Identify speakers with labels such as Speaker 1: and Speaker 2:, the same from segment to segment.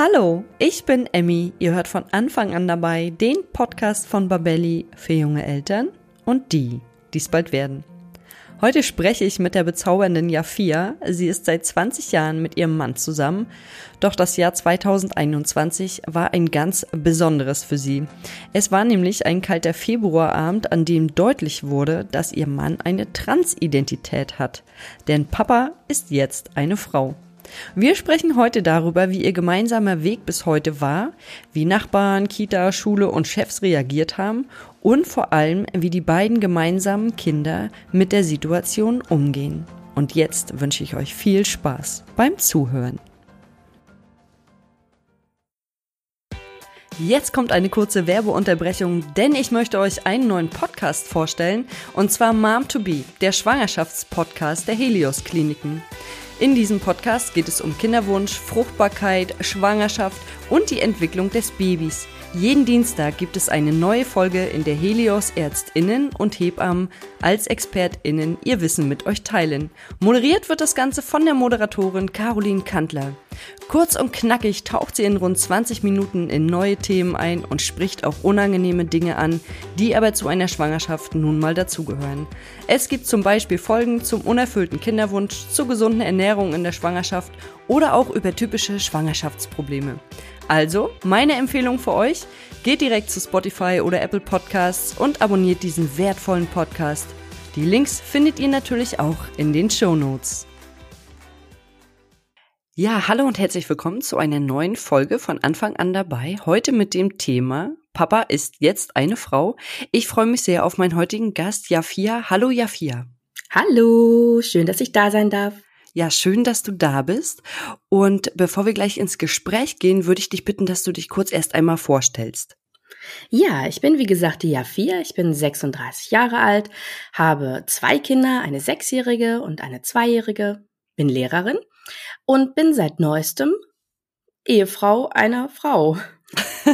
Speaker 1: Hallo, ich bin Emmy. Ihr hört von Anfang an dabei den Podcast von Babelli für junge Eltern und die, die es bald werden. Heute spreche ich mit der bezaubernden Jafia. Sie ist seit 20 Jahren mit ihrem Mann zusammen. Doch das Jahr 2021 war ein ganz besonderes für sie. Es war nämlich ein kalter Februarabend, an dem deutlich wurde, dass ihr Mann eine Transidentität hat. Denn Papa ist jetzt eine Frau. Wir sprechen heute darüber, wie ihr gemeinsamer Weg bis heute war, wie Nachbarn, Kita, Schule und Chefs reagiert haben und vor allem, wie die beiden gemeinsamen Kinder mit der Situation umgehen. Und jetzt wünsche ich euch viel Spaß beim Zuhören. Jetzt kommt eine kurze Werbeunterbrechung, denn ich möchte euch einen neuen Podcast vorstellen, und zwar Mom to Be, der Schwangerschaftspodcast der Helios Kliniken. In diesem Podcast geht es um Kinderwunsch, Fruchtbarkeit, Schwangerschaft und die Entwicklung des Babys. Jeden Dienstag gibt es eine neue Folge, in der Helios Ärztinnen und Hebammen als Expertinnen ihr Wissen mit euch teilen. Moderiert wird das Ganze von der Moderatorin Caroline Kantler. Kurz und knackig taucht sie in rund 20 Minuten in neue Themen ein und spricht auch unangenehme Dinge an, die aber zu einer Schwangerschaft nun mal dazugehören. Es gibt zum Beispiel Folgen zum unerfüllten Kinderwunsch, zur gesunden Ernährung in der Schwangerschaft oder auch über typische Schwangerschaftsprobleme. Also, meine Empfehlung für euch, geht direkt zu Spotify oder Apple Podcasts und abonniert diesen wertvollen Podcast. Die Links findet ihr natürlich auch in den Show Notes. Ja, hallo und herzlich willkommen zu einer neuen Folge von Anfang an dabei. Heute mit dem Thema Papa ist jetzt eine Frau. Ich freue mich sehr auf meinen heutigen Gast, Jafia. Hallo, Jafia.
Speaker 2: Hallo, schön, dass ich da sein darf.
Speaker 1: Ja, schön, dass du da bist. Und bevor wir gleich ins Gespräch gehen, würde ich dich bitten, dass du dich kurz erst einmal vorstellst.
Speaker 2: Ja, ich bin wie gesagt die Jafia, ich bin 36 Jahre alt, habe zwei Kinder, eine sechsjährige und eine zweijährige, bin Lehrerin und bin seit neuestem Ehefrau einer Frau.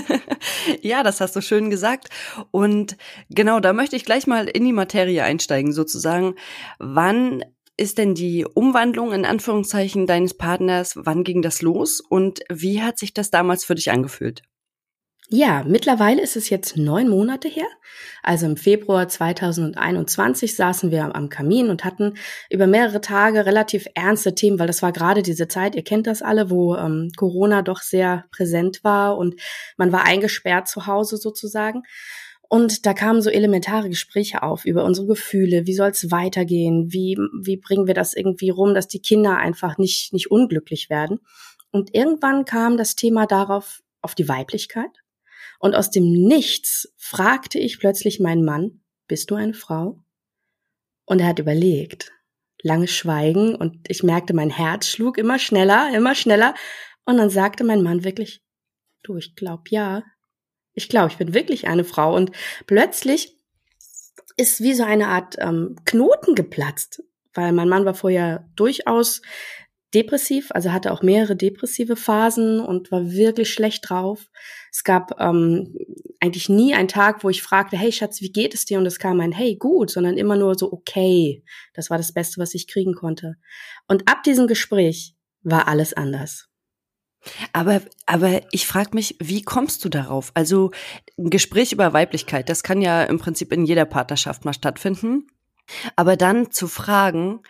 Speaker 1: ja, das hast du schön gesagt. Und genau, da möchte ich gleich mal in die Materie einsteigen, sozusagen. Wann ist denn die Umwandlung in Anführungszeichen deines Partners? Wann ging das los und wie hat sich das damals für dich angefühlt?
Speaker 2: Ja, mittlerweile ist es jetzt neun Monate her. Also im Februar 2021 saßen wir am Kamin und hatten über mehrere Tage relativ ernste Themen, weil das war gerade diese Zeit, ihr kennt das alle, wo ähm, Corona doch sehr präsent war und man war eingesperrt zu Hause sozusagen. Und da kamen so elementare Gespräche auf über unsere Gefühle. Wie soll es weitergehen? Wie, wie bringen wir das irgendwie rum, dass die Kinder einfach nicht, nicht unglücklich werden? Und irgendwann kam das Thema darauf, auf die Weiblichkeit. Und aus dem Nichts fragte ich plötzlich meinen Mann, bist du eine Frau? Und er hat überlegt. Lange Schweigen und ich merkte, mein Herz schlug immer schneller, immer schneller. Und dann sagte mein Mann wirklich, du, ich glaub ja, ich glaube, ich bin wirklich eine Frau. Und plötzlich ist wie so eine Art ähm, Knoten geplatzt, weil mein Mann war vorher durchaus depressiv, also hatte auch mehrere depressive Phasen und war wirklich schlecht drauf. Es gab ähm, eigentlich nie einen Tag, wo ich fragte, hey Schatz, wie geht es dir? Und es kam ein Hey, gut, sondern immer nur so okay. Das war das Beste, was ich kriegen konnte. Und ab diesem Gespräch war alles anders.
Speaker 1: Aber, aber ich frage mich, wie kommst du darauf? Also ein Gespräch über Weiblichkeit, das kann ja im Prinzip in jeder Partnerschaft mal stattfinden. Aber dann zu fragen,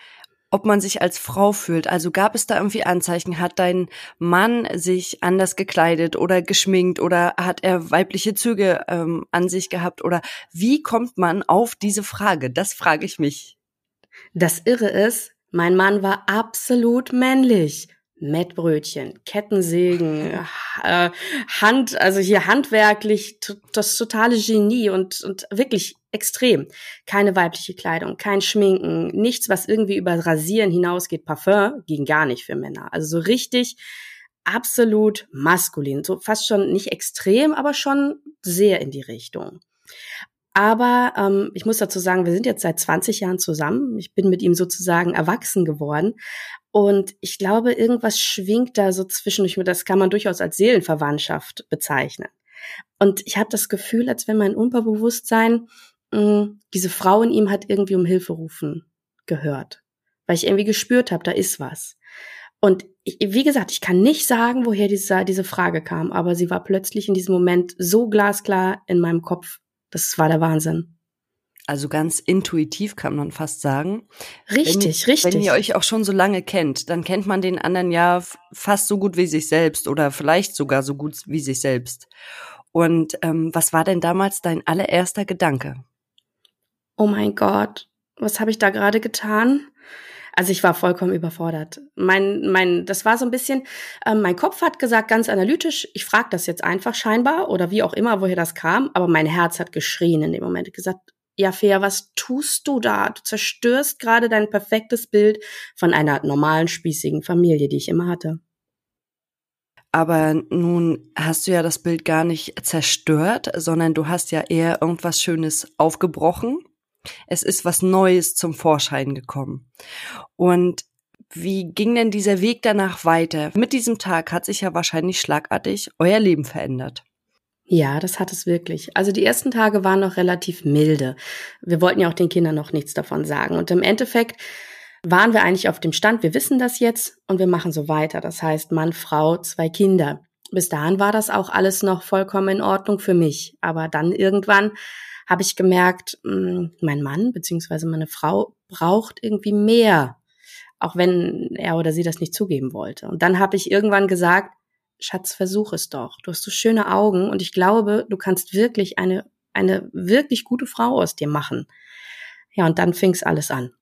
Speaker 1: ob man sich als Frau fühlt. Also gab es da irgendwie Anzeichen? Hat dein Mann sich anders gekleidet oder geschminkt oder hat er weibliche Züge ähm, an sich gehabt? Oder wie kommt man auf diese Frage? Das frage ich mich.
Speaker 2: Das Irre ist, mein Mann war absolut männlich. Mettbrötchen, Kettensägen, äh, Hand, also hier handwerklich das totale Genie und, und wirklich extrem. Keine weibliche Kleidung, kein Schminken, nichts, was irgendwie über Rasieren hinausgeht. Parfum ging gar nicht für Männer. Also so richtig absolut maskulin. So fast schon nicht extrem, aber schon sehr in die Richtung. Aber ähm, ich muss dazu sagen, wir sind jetzt seit 20 Jahren zusammen. Ich bin mit ihm sozusagen erwachsen geworden. Und ich glaube, irgendwas schwingt da so zwischendurch. Das kann man durchaus als Seelenverwandtschaft bezeichnen. Und ich habe das Gefühl, als wenn mein Unterbewusstsein mh, hm, diese Frau in ihm hat irgendwie um Hilfe rufen gehört. Weil ich irgendwie gespürt habe, da ist was. Und ich, wie gesagt, ich kann nicht sagen, woher diese, diese Frage kam, aber sie war plötzlich in diesem Moment so glasklar in meinem Kopf. Das war der Wahnsinn.
Speaker 1: Also ganz intuitiv kann man fast sagen.
Speaker 2: Richtig,
Speaker 1: wenn,
Speaker 2: richtig.
Speaker 1: Wenn ihr euch auch schon so lange kennt, dann kennt man den anderen ja fast so gut wie sich selbst oder vielleicht sogar so gut wie sich selbst. Und ähm, was war denn damals dein allererster Gedanke?
Speaker 2: Oh mein Gott, was habe ich da gerade getan? Also ich war vollkommen überfordert. Mein, mein, das war so ein bisschen, äh, mein Kopf hat gesagt, ganz analytisch, ich frage das jetzt einfach scheinbar oder wie auch immer, woher das kam, aber mein Herz hat geschrien in dem Moment, gesagt, ja, Fea, was tust du da? Du zerstörst gerade dein perfektes Bild von einer normalen, spießigen Familie, die ich immer hatte.
Speaker 1: Aber nun hast du ja das Bild gar nicht zerstört, sondern du hast ja eher irgendwas Schönes aufgebrochen es ist was Neues zum Vorschein gekommen. Und wie ging denn dieser Weg danach weiter? Mit diesem Tag hat sich ja wahrscheinlich schlagartig euer Leben verändert.
Speaker 2: Ja, das hat es wirklich. Also die ersten Tage waren noch relativ milde. Wir wollten ja auch den Kindern noch nichts davon sagen. Und im Endeffekt waren wir eigentlich auf dem Stand, wir wissen das jetzt und wir machen so weiter. Das heißt Mann, Frau, zwei Kinder. Bis dahin war das auch alles noch vollkommen in Ordnung für mich. Aber dann irgendwann habe ich gemerkt, hm, mein Mann beziehungsweise meine Frau braucht irgendwie mehr, auch wenn er oder sie das nicht zugeben wollte. Und dann habe ich irgendwann gesagt, Schatz, versuch es doch. Du hast so schöne Augen und ich glaube, du kannst wirklich eine, eine wirklich gute Frau aus dir machen. Ja, und dann fing's alles an.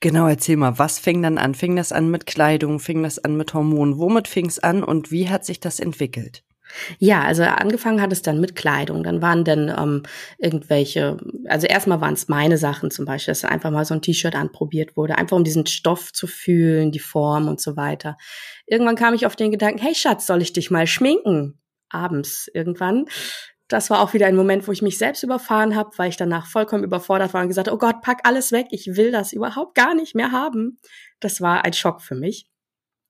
Speaker 1: Genau, erzähl mal, was fing dann an? Fing das an mit Kleidung? Fing das an mit Hormonen? Womit fing's an und wie hat sich das entwickelt?
Speaker 2: Ja, also angefangen hat es dann mit Kleidung. Dann waren dann ähm, irgendwelche, also erstmal waren es meine Sachen zum Beispiel, dass einfach mal so ein T-Shirt anprobiert wurde, einfach um diesen Stoff zu fühlen, die Form und so weiter. Irgendwann kam ich auf den Gedanken, hey Schatz, soll ich dich mal schminken? Abends irgendwann. Das war auch wieder ein Moment, wo ich mich selbst überfahren habe, weil ich danach vollkommen überfordert war und gesagt, oh Gott, pack alles weg, ich will das überhaupt gar nicht mehr haben. Das war ein Schock für mich.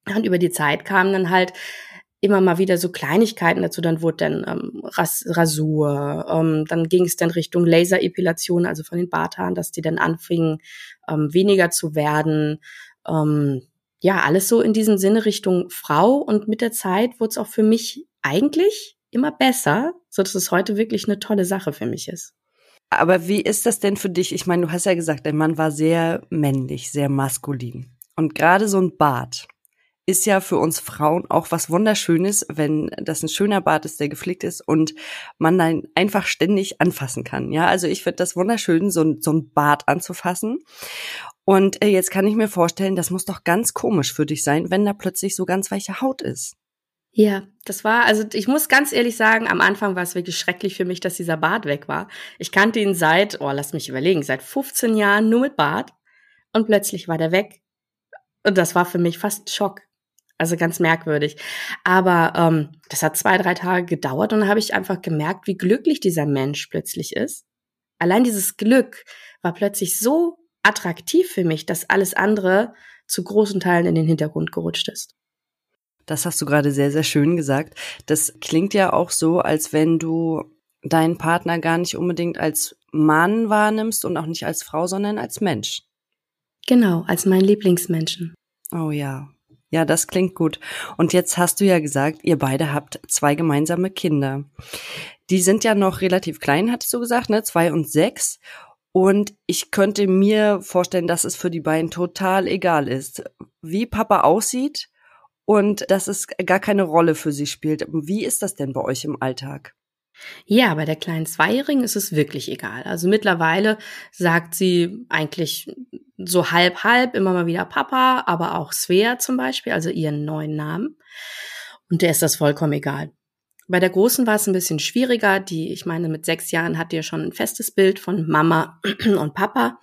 Speaker 2: Und über die Zeit kamen dann halt immer mal wieder so Kleinigkeiten dazu. Dann wurde dann ähm, Ras Rasur, ähm, dann ging es dann Richtung Laserepilation, also von den Barthaaren, dass die dann anfingen, ähm, weniger zu werden. Ähm, ja, alles so in diesem Sinne Richtung Frau. Und mit der Zeit wurde es auch für mich eigentlich immer besser, so dass es heute wirklich eine tolle Sache für mich ist.
Speaker 1: Aber wie ist das denn für dich? Ich meine, du hast ja gesagt, dein Mann war sehr männlich, sehr maskulin. Und gerade so ein Bart, ist ja für uns Frauen auch was Wunderschönes, wenn das ein schöner Bart ist, der gepflegt ist und man dann einfach ständig anfassen kann. Ja, also ich finde das wunderschön, so, ein so ein Bart anzufassen. Und äh, jetzt kann ich mir vorstellen, das muss doch ganz komisch für dich sein, wenn da plötzlich so ganz weiche Haut ist.
Speaker 2: Ja, das war, also ich muss ganz ehrlich sagen, am Anfang war es wirklich schrecklich für mich, dass dieser Bart weg war. Ich kannte ihn seit, oh, lass mich überlegen, seit 15 Jahren nur mit Bart und plötzlich war der weg. Und das war für mich fast Schock. Also ganz merkwürdig. Aber ähm, das hat zwei, drei Tage gedauert und dann habe ich einfach gemerkt, wie glücklich dieser Mensch plötzlich ist. Allein dieses Glück war plötzlich so attraktiv für mich, dass alles andere zu großen Teilen in den Hintergrund gerutscht ist.
Speaker 1: Das hast du gerade sehr, sehr schön gesagt. Das klingt ja auch so, als wenn du deinen Partner gar nicht unbedingt als Mann wahrnimmst und auch nicht als Frau, sondern als Mensch.
Speaker 2: Genau, als mein Lieblingsmenschen.
Speaker 1: Oh ja, ja, das klingt gut. Und jetzt hast du ja gesagt, ihr beide habt zwei gemeinsame Kinder. Die sind ja noch relativ klein, hattest du gesagt, ne? Zwei und sechs. Und ich könnte mir vorstellen, dass es für die beiden total egal ist, wie Papa aussieht und dass es gar keine Rolle für sie spielt. Wie ist das denn bei euch im Alltag?
Speaker 2: Ja, bei der kleinen Zweijährigen ist es wirklich egal. Also mittlerweile sagt sie eigentlich so halb halb immer mal wieder Papa, aber auch Svea zum Beispiel, also ihren neuen Namen. Und der ist das vollkommen egal. Bei der Großen war es ein bisschen schwieriger. Die, ich meine, mit sechs Jahren hat ja schon ein festes Bild von Mama und Papa.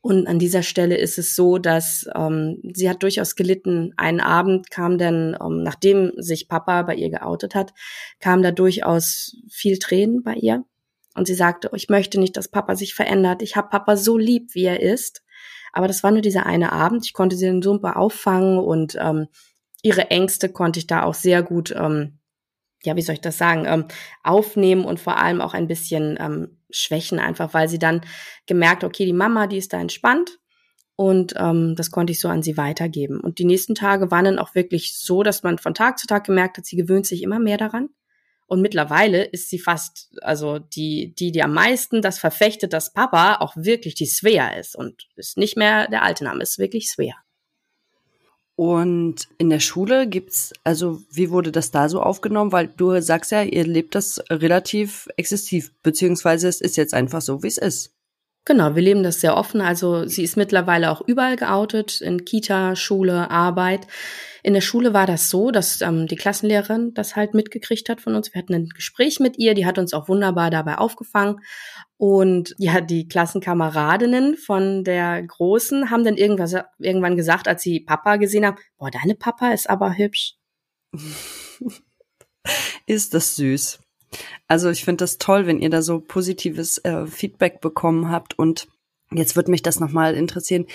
Speaker 2: Und an dieser Stelle ist es so, dass ähm, sie hat durchaus gelitten. Einen Abend kam dann, ähm, nachdem sich Papa bei ihr geoutet hat, kam da durchaus viel Tränen bei ihr. Und sie sagte, ich möchte nicht, dass Papa sich verändert. Ich habe Papa so lieb, wie er ist. Aber das war nur dieser eine Abend. Ich konnte sie dann super auffangen und ähm, ihre Ängste konnte ich da auch sehr gut, ähm, ja, wie soll ich das sagen, ähm, aufnehmen und vor allem auch ein bisschen ähm, schwächen, einfach weil sie dann gemerkt, okay, die Mama, die ist da entspannt Und ähm, das konnte ich so an sie weitergeben. Und die nächsten Tage waren dann auch wirklich so, dass man von Tag zu Tag gemerkt hat, sie gewöhnt sich immer mehr daran. Und mittlerweile ist sie fast, also die, die, die am meisten das verfechtet, dass Papa auch wirklich die Svea ist und ist nicht mehr der alte Name, ist wirklich Svea.
Speaker 1: Und in der Schule gibt's, also wie wurde das da so aufgenommen? Weil du sagst ja, ihr lebt das relativ exzessiv, beziehungsweise es ist jetzt einfach so, wie es ist.
Speaker 2: Genau, wir leben das sehr offen. Also sie ist mittlerweile auch überall geoutet, in Kita, Schule, Arbeit. In der Schule war das so, dass ähm, die Klassenlehrerin das halt mitgekriegt hat von uns. Wir hatten ein Gespräch mit ihr, die hat uns auch wunderbar dabei aufgefangen. Und ja, die Klassenkameradinnen von der Großen haben dann irgendwas, irgendwann gesagt, als sie Papa gesehen haben, boah, deine Papa ist aber hübsch.
Speaker 1: ist das süß. Also ich finde das toll, wenn ihr da so positives äh, Feedback bekommen habt. Und jetzt würde mich das nochmal interessieren.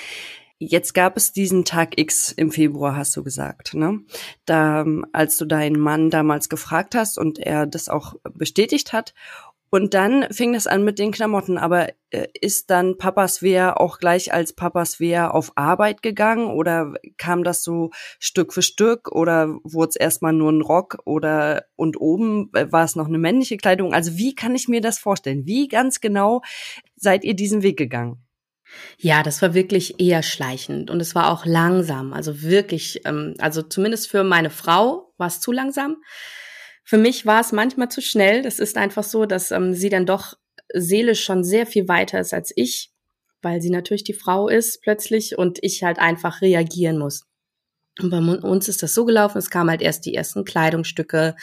Speaker 1: Jetzt gab es diesen Tag X im Februar, hast du gesagt, ne? Da, als du deinen Mann damals gefragt hast und er das auch bestätigt hat. Und dann fing das an mit den Klamotten. Aber äh, ist dann Papas Wehr auch gleich als Papas Wehr auf Arbeit gegangen oder kam das so Stück für Stück oder wurde es erstmal nur ein Rock oder und oben äh, war es noch eine männliche Kleidung? Also wie kann ich mir das vorstellen? Wie ganz genau seid ihr diesen Weg gegangen?
Speaker 2: Ja, das war wirklich eher schleichend und es war auch langsam. Also wirklich, ähm, also zumindest für meine Frau war es zu langsam. Für mich war es manchmal zu schnell. Das ist einfach so, dass ähm, sie dann doch seelisch schon sehr viel weiter ist als ich, weil sie natürlich die Frau ist plötzlich und ich halt einfach reagieren muss. Und bei uns ist das so gelaufen, es kamen halt erst die ersten Kleidungsstücke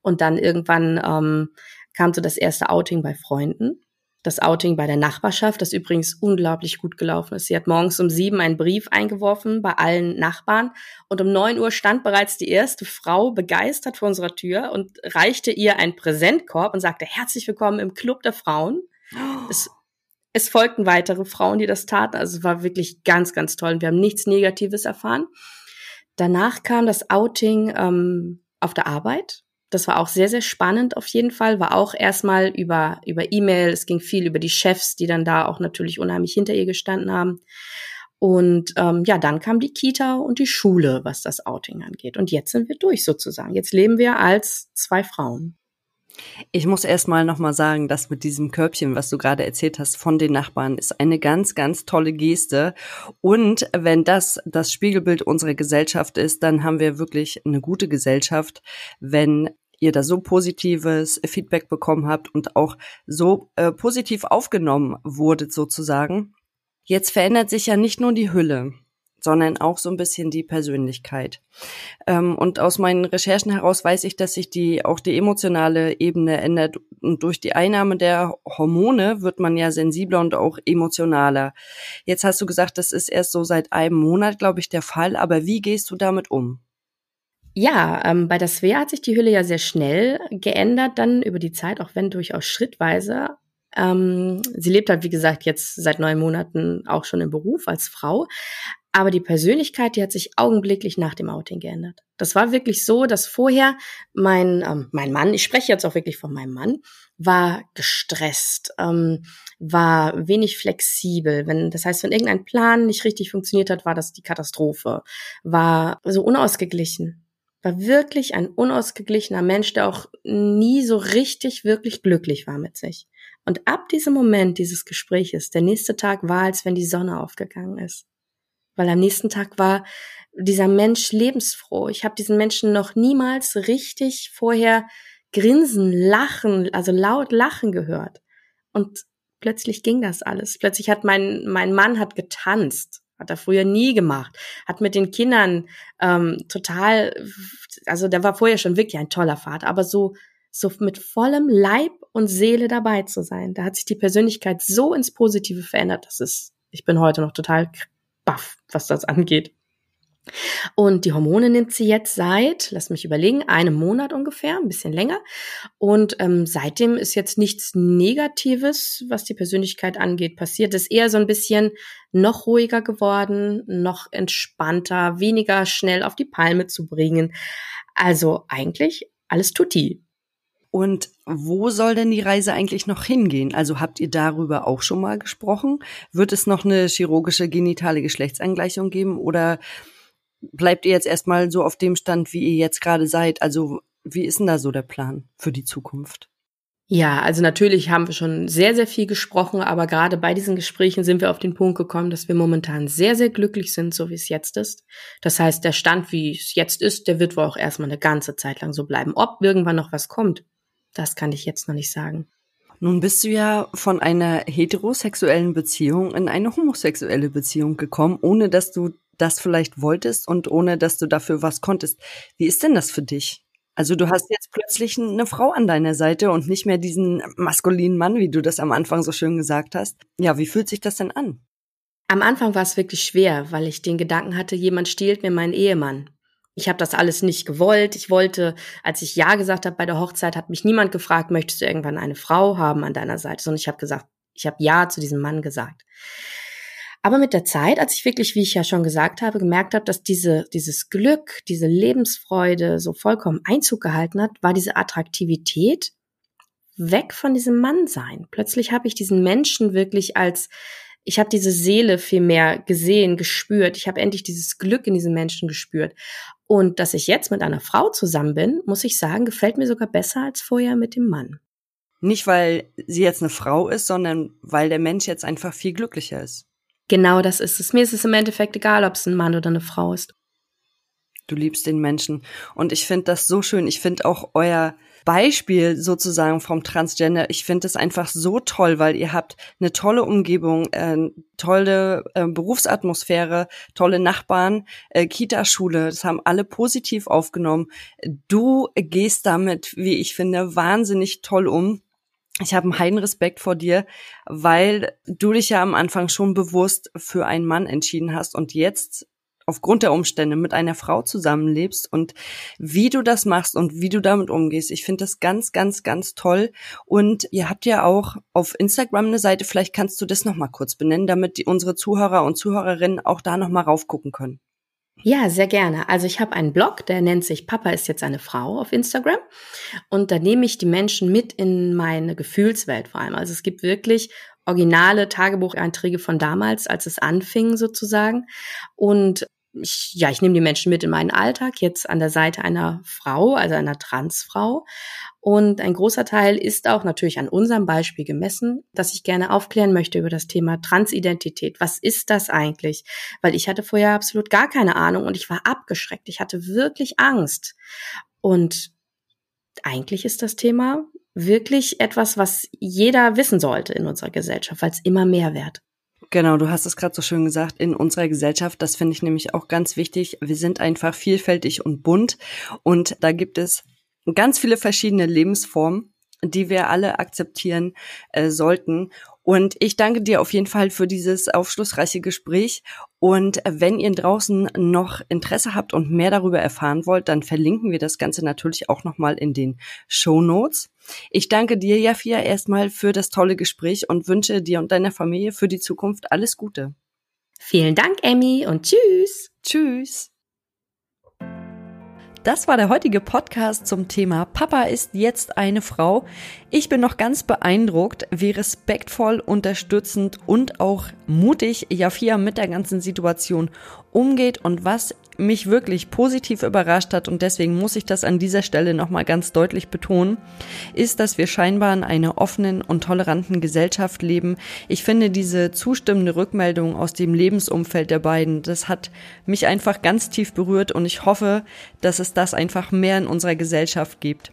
Speaker 2: und dann irgendwann ähm, kam so das erste Outing bei Freunden das Outing bei der Nachbarschaft, das übrigens unglaublich gut gelaufen ist. Sie hat morgens um sieben einen Brief eingeworfen bei allen Nachbarn und um neun Uhr stand bereits die erste Frau begeistert vor unserer Tür und reichte ihr einen Präsentkorb und sagte herzlich willkommen im Club der Frauen. Es, es folgten weitere Frauen, die das taten. Also es war wirklich ganz, ganz toll. Und wir haben nichts Negatives erfahren. Danach kam das Outing ähm, auf der Arbeit das war auch sehr, sehr spannend auf jeden Fall. War auch erstmal über, über E-Mail. Es ging viel über die Chefs, die dann da auch natürlich unheimlich hinter ihr gestanden haben. Und ähm, ja, dann kam die Kita und die Schule, was das Outing angeht. Und jetzt sind wir durch sozusagen. Jetzt leben wir als zwei Frauen.
Speaker 1: Ich muss erstmal nochmal sagen, dass mit diesem Körbchen, was du gerade erzählt hast, von den Nachbarn, ist eine ganz, ganz tolle Geste. Und wenn das das Spiegelbild unserer Gesellschaft ist, dann haben wir wirklich eine gute Gesellschaft, wenn ihr da so positives Feedback bekommen habt und auch so äh, positiv aufgenommen wurdet sozusagen. Jetzt verändert sich ja nicht nur die Hülle, sondern auch so ein bisschen die Persönlichkeit. Ähm, und aus meinen Recherchen heraus weiß ich, dass sich die auch die emotionale Ebene ändert und durch die Einnahme der Hormone wird man ja sensibler und auch emotionaler. Jetzt hast du gesagt, das ist erst so seit einem Monat, glaube ich, der Fall. Aber wie gehst du damit um?
Speaker 2: Ja, ähm, bei der Svea hat sich die Hülle ja sehr schnell geändert, dann über die Zeit, auch wenn durchaus schrittweise. Ähm, sie lebt halt, wie gesagt, jetzt seit neun Monaten auch schon im Beruf als Frau. Aber die Persönlichkeit, die hat sich augenblicklich nach dem Outing geändert. Das war wirklich so, dass vorher mein, ähm, mein Mann, ich spreche jetzt auch wirklich von meinem Mann, war gestresst, ähm, war wenig flexibel. Wenn, das heißt, wenn irgendein Plan nicht richtig funktioniert hat, war das die Katastrophe, war so unausgeglichen war wirklich ein unausgeglichener Mensch, der auch nie so richtig, wirklich glücklich war mit sich. Und ab diesem Moment dieses Gespräches, der nächste Tag war, als wenn die Sonne aufgegangen ist. Weil am nächsten Tag war dieser Mensch lebensfroh. Ich habe diesen Menschen noch niemals richtig vorher grinsen, lachen, also laut lachen gehört. Und plötzlich ging das alles. Plötzlich hat mein, mein Mann hat getanzt. Hat er früher nie gemacht. Hat mit den Kindern ähm, total, also der war vorher schon wirklich ein toller Vater, aber so, so mit vollem Leib und Seele dabei zu sein. Da hat sich die Persönlichkeit so ins Positive verändert. Das ist, ich bin heute noch total baff, was das angeht. Und die Hormone nimmt sie jetzt seit, lass mich überlegen, einem Monat ungefähr, ein bisschen länger. Und ähm, seitdem ist jetzt nichts Negatives, was die Persönlichkeit angeht, passiert. ist eher so ein bisschen noch ruhiger geworden, noch entspannter, weniger schnell auf die Palme zu bringen. Also eigentlich alles tutti.
Speaker 1: Und wo soll denn die Reise eigentlich noch hingehen? Also habt ihr darüber auch schon mal gesprochen? Wird es noch eine chirurgische genitale Geschlechtsangleichung geben oder bleibt ihr jetzt erstmal so auf dem Stand, wie ihr jetzt gerade seid? Also wie ist denn da so der Plan für die Zukunft?
Speaker 2: Ja, also natürlich haben wir schon sehr, sehr viel gesprochen, aber gerade bei diesen Gesprächen sind wir auf den Punkt gekommen, dass wir momentan sehr, sehr glücklich sind, so wie es jetzt ist. Das heißt, der Stand, wie es jetzt ist, der wird wohl auch erstmal eine ganze Zeit lang so bleiben. Ob irgendwann noch was kommt, das kann ich jetzt noch nicht sagen.
Speaker 1: Nun bist du ja von einer heterosexuellen Beziehung in eine homosexuelle Beziehung gekommen, ohne dass du das vielleicht wolltest und ohne dass du dafür was konntest. Wie ist denn das für dich? Also du hast jetzt plötzlich eine Frau an deiner Seite und nicht mehr diesen maskulinen Mann, wie du das am Anfang so schön gesagt hast. Ja, wie fühlt sich das denn an?
Speaker 2: Am Anfang war es wirklich schwer, weil ich den Gedanken hatte, jemand stiehlt mir meinen Ehemann. Ich habe das alles nicht gewollt. Ich wollte, als ich Ja gesagt habe bei der Hochzeit, hat mich niemand gefragt, möchtest du irgendwann eine Frau haben an deiner Seite, sondern ich habe gesagt, ich habe Ja zu diesem Mann gesagt. Aber mit der Zeit, als ich wirklich, wie ich ja schon gesagt habe, gemerkt habe, dass diese, dieses Glück, diese Lebensfreude so vollkommen Einzug gehalten hat, war diese Attraktivität weg von diesem Mannsein. Plötzlich habe ich diesen Menschen wirklich als, ich habe diese Seele viel mehr gesehen, gespürt. Ich habe endlich dieses Glück in diesen Menschen gespürt. Und dass ich jetzt mit einer Frau zusammen bin, muss ich sagen, gefällt mir sogar besser als vorher mit dem Mann.
Speaker 1: Nicht, weil sie jetzt eine Frau ist, sondern weil der Mensch jetzt einfach viel glücklicher ist.
Speaker 2: Genau das ist es. Mir ist es im Endeffekt egal, ob es ein Mann oder eine Frau ist.
Speaker 1: Du liebst den Menschen. Und ich finde das so schön. Ich finde auch euer Beispiel sozusagen vom Transgender, ich finde es einfach so toll, weil ihr habt eine tolle Umgebung, äh, tolle äh, Berufsatmosphäre, tolle Nachbarn, äh, Kita-Schule, das haben alle positiv aufgenommen. Du gehst damit, wie ich finde, wahnsinnig toll um ich habe einen heiden Respekt vor dir, weil du dich ja am Anfang schon bewusst für einen Mann entschieden hast und jetzt aufgrund der Umstände mit einer Frau zusammenlebst und wie du das machst und wie du damit umgehst. Ich finde das ganz, ganz, ganz toll. Und ihr habt ja auch auf Instagram eine Seite, vielleicht kannst du das nochmal kurz benennen, damit die, unsere Zuhörer und Zuhörerinnen auch da nochmal raufgucken können.
Speaker 2: Ja, sehr gerne. Also ich habe einen Blog, der nennt sich Papa ist jetzt eine Frau auf Instagram. Und da nehme ich die Menschen mit in meine Gefühlswelt vor allem. Also es gibt wirklich originale Tagebucheinträge von damals, als es anfing sozusagen. Und ich, ja, ich nehme die Menschen mit in meinen Alltag, jetzt an der Seite einer Frau, also einer Transfrau. Und ein großer Teil ist auch natürlich an unserem Beispiel gemessen, dass ich gerne aufklären möchte über das Thema Transidentität. Was ist das eigentlich? Weil ich hatte vorher absolut gar keine Ahnung und ich war abgeschreckt. Ich hatte wirklich Angst. Und eigentlich ist das Thema wirklich etwas, was jeder wissen sollte in unserer Gesellschaft, weil es immer mehr wird.
Speaker 1: Genau, du hast es gerade so schön gesagt, in unserer Gesellschaft, das finde ich nämlich auch ganz wichtig. Wir sind einfach vielfältig und bunt und da gibt es ganz viele verschiedene Lebensformen, die wir alle akzeptieren äh, sollten. Und ich danke dir auf jeden Fall für dieses aufschlussreiche Gespräch. Und wenn ihr draußen noch Interesse habt und mehr darüber erfahren wollt, dann verlinken wir das Ganze natürlich auch nochmal in den Show Notes. Ich danke dir, Jafia, erstmal für das tolle Gespräch und wünsche dir und deiner Familie für die Zukunft alles Gute.
Speaker 2: Vielen Dank, Emmy, und tschüss.
Speaker 1: Tschüss. Das war der heutige Podcast zum Thema Papa ist jetzt eine Frau. Ich bin noch ganz beeindruckt, wie respektvoll, unterstützend und auch mutig Jafia mit der ganzen Situation umgeht und was mich wirklich positiv überrascht hat und deswegen muss ich das an dieser Stelle nochmal ganz deutlich betonen, ist, dass wir scheinbar in einer offenen und toleranten Gesellschaft leben. Ich finde diese zustimmende Rückmeldung aus dem Lebensumfeld der beiden, das hat mich einfach ganz tief berührt und ich hoffe, dass es das einfach mehr in unserer Gesellschaft gibt.